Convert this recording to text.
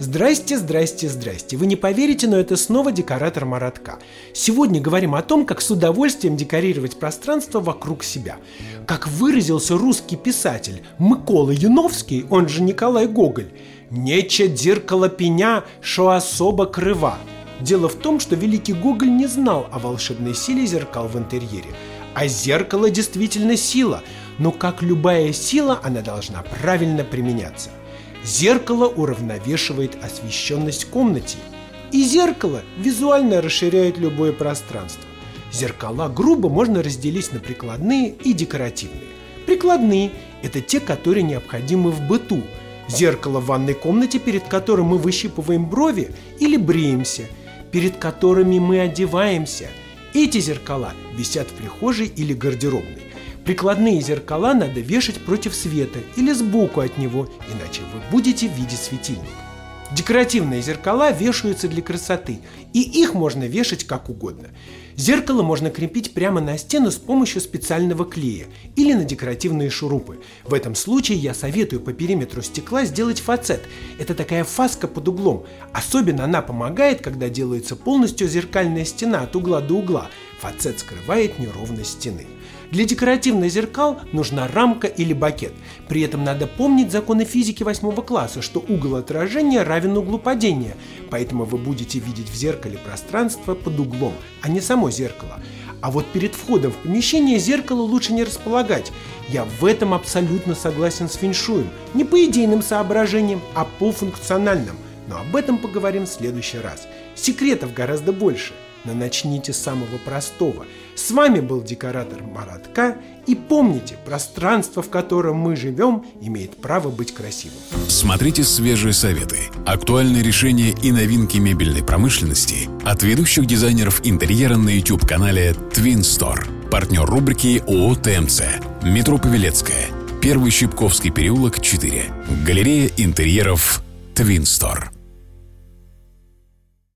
Здрасте, здрасте, здрасте. Вы не поверите, но это снова декоратор Маратка. Сегодня говорим о том, как с удовольствием декорировать пространство вокруг себя. Как выразился русский писатель Микола Яновский, он же Николай Гоголь, «Нече зеркало пеня, что особо крыва». Дело в том, что великий Гоголь не знал о волшебной силе зеркал в интерьере. А зеркало действительно сила, но как любая сила, она должна правильно применяться. Зеркало уравновешивает освещенность комнате. И зеркало визуально расширяет любое пространство. Зеркала грубо можно разделить на прикладные и декоративные. Прикладные – это те, которые необходимы в быту. Зеркало в ванной комнате, перед которым мы выщипываем брови или бреемся, перед которыми мы одеваемся. Эти зеркала висят в прихожей или гардеробной. Прикладные зеркала надо вешать против света или сбоку от него, иначе вы будете видеть светильник. Декоративные зеркала вешаются для красоты, и их можно вешать как угодно. Зеркало можно крепить прямо на стену с помощью специального клея или на декоративные шурупы. В этом случае я советую по периметру стекла сделать фацет. Это такая фаска под углом. Особенно она помогает, когда делается полностью зеркальная стена от угла до угла. Фацет скрывает неровность стены. Для декоративных зеркал нужна рамка или бакет. При этом надо помнить законы физики 8 класса, что угол отражения равен углу падения, поэтому вы будете видеть в зеркале пространство под углом, а не само зеркало. А вот перед входом в помещение зеркало лучше не располагать. Я в этом абсолютно согласен с феншуем. Не по идейным соображениям, а по функциональным. Но об этом поговорим в следующий раз. Секретов гораздо больше – но начните с самого простого. С вами был декоратор Маратка, и помните, пространство, в котором мы живем, имеет право быть красивым. Смотрите свежие советы, актуальные решения и новинки мебельной промышленности от ведущих дизайнеров интерьера на YouTube-канале Twin Store. Партнер рубрики ООО ТМЦ. Метро Павелецкая. Первый Щипковский переулок, 4. Галерея интерьеров Twin Store.